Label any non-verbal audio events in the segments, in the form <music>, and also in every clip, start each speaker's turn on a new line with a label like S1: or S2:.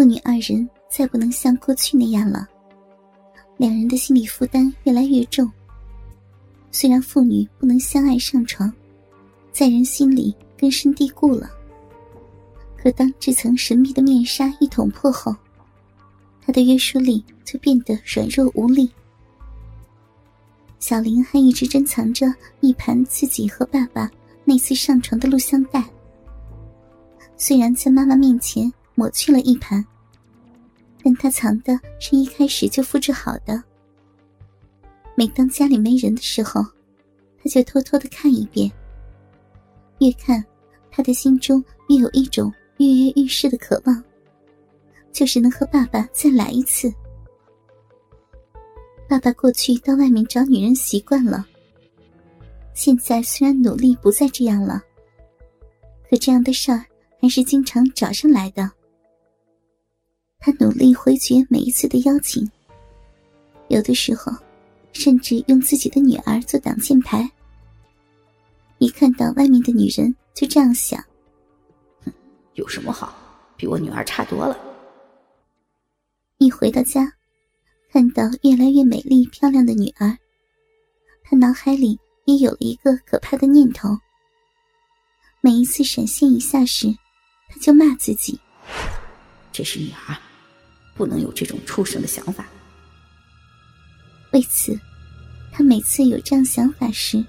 S1: 父女二人再不能像过去那样了，两人的心理负担越来越重。虽然父女不能相爱上床，在人心里根深蒂固了。可当这层神秘的面纱一捅破后，他的约束力就变得软弱无力。小林还一直珍藏着一盘自己和爸爸那次上床的录像带，虽然在妈妈面前抹去了一盘，但他藏的是一开始就复制好的。每当家里没人的时候，他就偷偷的看一遍。越看，他的心中越有一种跃跃欲试的渴望，就是能和爸爸再来一次。爸爸过去到外面找女人习惯了，现在虽然努力不再这样了，可这样的事儿还是经常找上来的。他努力回绝每一次的邀请，有的时候。甚至用自己的女儿做挡箭牌。一看到外面的女人，就这样想：
S2: 有什么好？比我女儿差多了。
S1: 一回到家，看到越来越美丽漂亮的女儿，他脑海里也有了一个可怕的念头。每一次闪现一下时，他就骂自己：
S2: 这是女儿，不能有这种畜生的想法。
S1: 为此，他每次有这样想法时，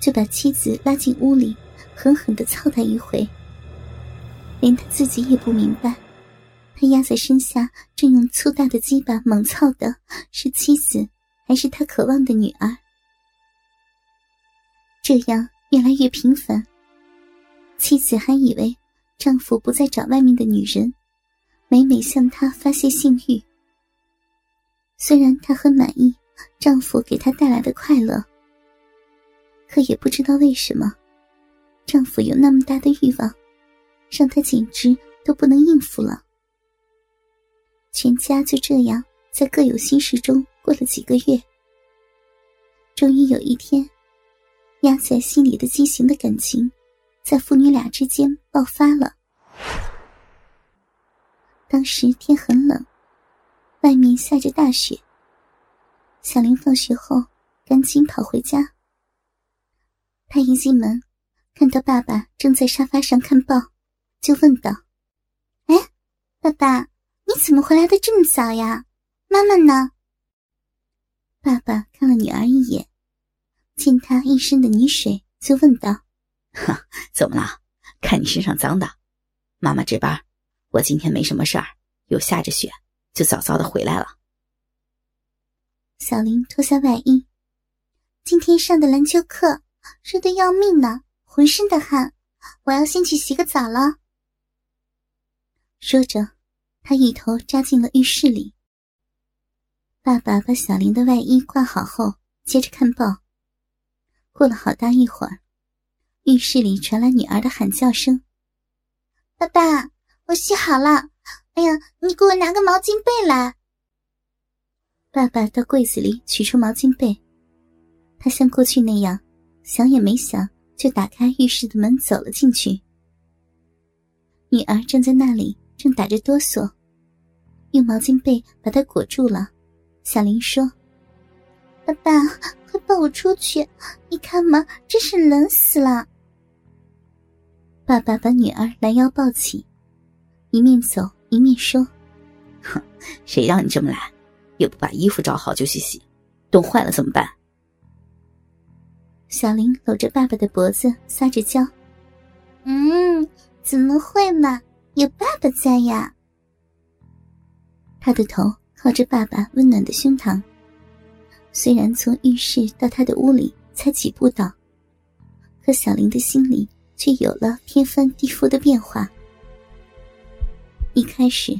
S1: 就把妻子拉进屋里，狠狠的操他一回。连他自己也不明白，他压在身下正用粗大的鸡巴猛操的是妻子，还是他渴望的女儿。这样越来越频繁，妻子还以为丈夫不再找外面的女人，每每向他发泄性欲。虽然她很满意丈夫给她带来的快乐，可也不知道为什么，丈夫有那么大的欲望，让她简直都不能应付了。全家就这样在各有心事中过了几个月。终于有一天，压在心里的畸形的感情，在父女俩之间爆发了。当时天很冷。外面下着大雪。小林放学后赶紧跑回家。他一进门，看到爸爸正在沙发上看报，就问道：“哎，爸爸，你怎么回来的这么早呀？妈妈呢？”爸爸看了女儿一眼，见她一身的泥水，就问道：“ <laughs>
S2: 哈，怎么了？看你身上脏的。妈妈值班，我今天没什么事儿，又下着雪。”就早早的回来了。
S1: 小林脱下外衣，今天上的篮球课热得要命呢，浑身的汗，我要先去洗个澡了。说着，他一头扎进了浴室里。爸爸把小林的外衣挂好后，接着看报。过了好大一会儿，浴室里传来女儿的喊叫声：“爸爸，我洗好了。”哎呀，你给我拿个毛巾被来。爸爸到柜子里取出毛巾被，他像过去那样，想也没想就打开浴室的门走了进去。女儿站在那里，正打着哆嗦，用毛巾被把她裹住了。小林说：“爸爸，快抱我出去！你看嘛，真是冷死了。”爸爸把女儿拦腰抱起，一面走。一面说：“
S2: 哼，谁让你这么懒，又不把衣服找好就去洗，冻坏了怎么办？”
S1: 小林搂着爸爸的脖子撒着娇：“嗯，怎么会嘛，有爸爸在呀。”他的头靠着爸爸温暖的胸膛，虽然从浴室到他的屋里才几步道，可小林的心里却有了天翻地覆的变化。一开始，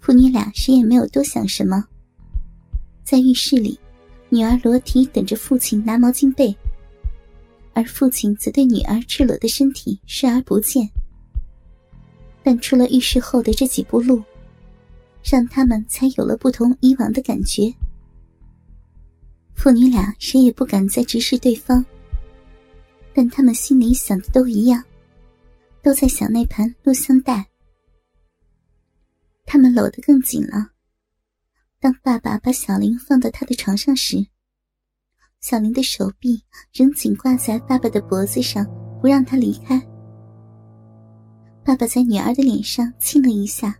S1: 父女俩谁也没有多想什么。在浴室里，女儿裸体等着父亲拿毛巾被，而父亲则对女儿赤裸的身体视而不见。但出了浴室后的这几步路，让他们才有了不同以往的感觉。父女俩谁也不敢再直视对方，但他们心里想的都一样，都在想那盘录像带。他们搂得更紧了。当爸爸把小林放到他的床上时，小林的手臂仍紧挂在爸爸的脖子上，不让他离开。爸爸在女儿的脸上亲了一下：“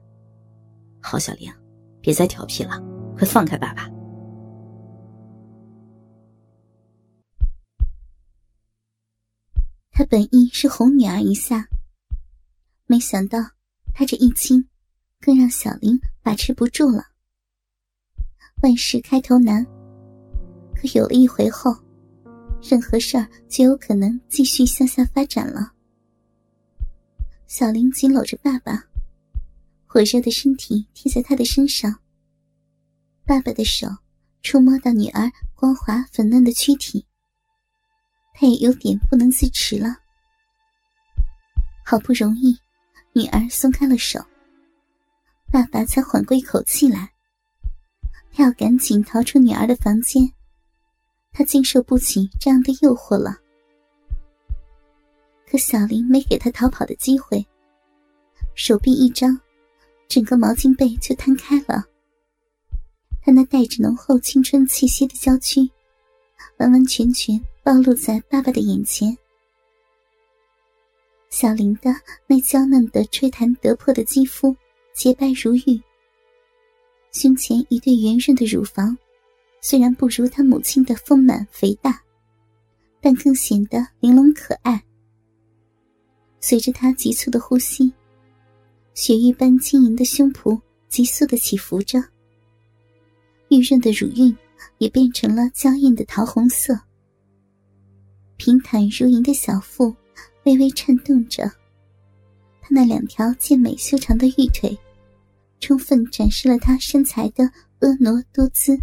S2: 好，小林，别再调皮了，快放开爸爸。”
S1: 他本意是哄女儿一下，没想到他这一亲，更让小林把持不住了。万事开头难，可有了一回后，任何事儿就有可能继续向下发展了。小林紧搂着爸爸，火热的身体贴在他的身上。爸爸的手触摸到女儿光滑粉嫩的躯体。他也有点不能自持了。好不容易，女儿松开了手，爸爸才缓过一口气来。他要赶紧逃出女儿的房间，他经受不起这样的诱惑了。可小林没给他逃跑的机会，手臂一张，整个毛巾被就摊开了。他那带着浓厚青春气息的娇躯，完完全全。暴露在爸爸的眼前，小林的那娇嫩的吹弹得破的肌肤，洁白如玉。胸前一对圆润的乳房，虽然不如他母亲的丰满肥大，但更显得玲珑可爱。随着他急促的呼吸，雪玉般晶莹的胸脯急速的起伏着，玉润的乳晕也变成了娇艳的桃红色。平坦如银的小腹微微颤动着，她那两条健美修长的玉腿，充分展示了她身材的婀娜多姿。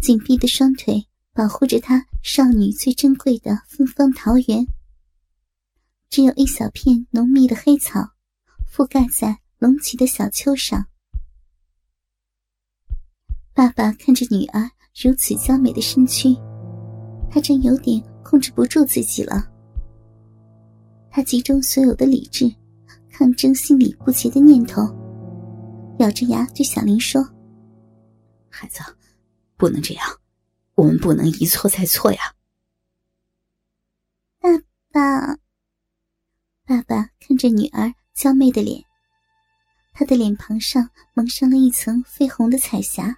S1: 紧闭的双腿保护着她少女最珍贵的芬芳桃源。只有一小片浓密的黑草覆盖在隆起的小丘上。爸爸看着女儿如此娇美的身躯。他真有点控制不住自己了。他集中所有的理智，抗争心里不洁的念头，咬着牙对小林说：“
S2: 孩子，不能这样，我们不能一错再错呀。”
S1: 爸爸，爸爸看着女儿娇媚的脸，他的脸庞上蒙上了一层绯红的彩霞，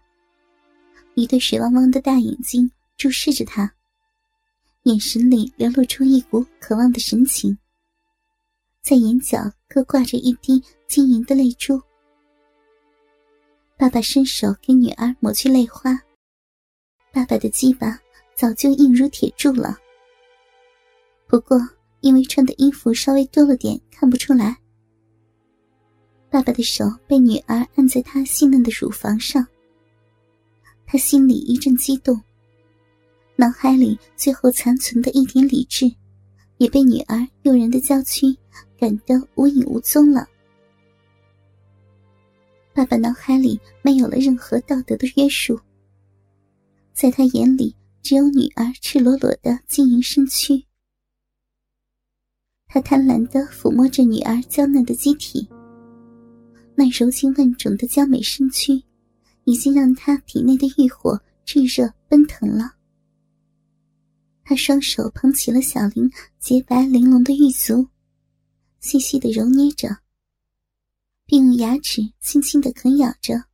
S1: 一对水汪汪的大眼睛注视着他。眼神里流露出一股渴望的神情，在眼角各挂着一滴晶莹的泪珠。爸爸伸手给女儿抹去泪花，爸爸的鸡巴早就硬如铁柱了。不过因为穿的衣服稍微多了点，看不出来。爸爸的手被女儿按在他细嫩的乳房上，他心里一阵激动。脑海里最后残存的一点理智，也被女儿诱人的娇躯赶得无影无踪了。爸爸脑海里没有了任何道德的约束，在他眼里只有女儿赤裸裸的晶莹身躯。他贪婪的抚摸着女儿娇嫩的机体，那柔情万种的娇美身躯，已经让他体内的欲火炙热奔腾了。他双手捧起了小玲洁白玲珑的玉足，细细的揉捏着，并用牙齿轻轻的啃咬着。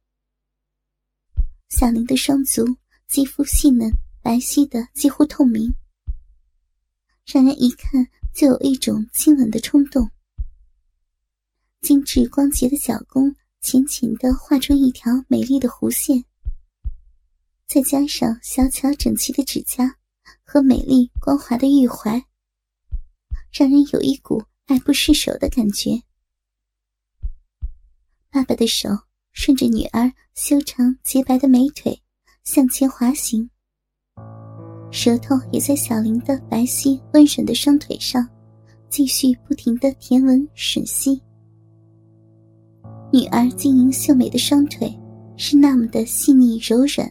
S1: 小林的双足肌肤细嫩、白皙的几乎透明，让人一看就有一种亲吻的冲动。精致光洁的脚弓浅浅的画出一条美丽的弧线，再加上小巧整齐的指甲。和美丽光滑的玉怀，让人有一股爱不释手的感觉。爸爸的手顺着女儿修长洁白的美腿向前滑行，舌头也在小林的白皙温顺的双腿上继续不停的舔吻吮吸。女儿晶莹秀美的双腿是那么的细腻柔软。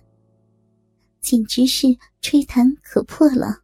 S1: 简直是吹弹可破了。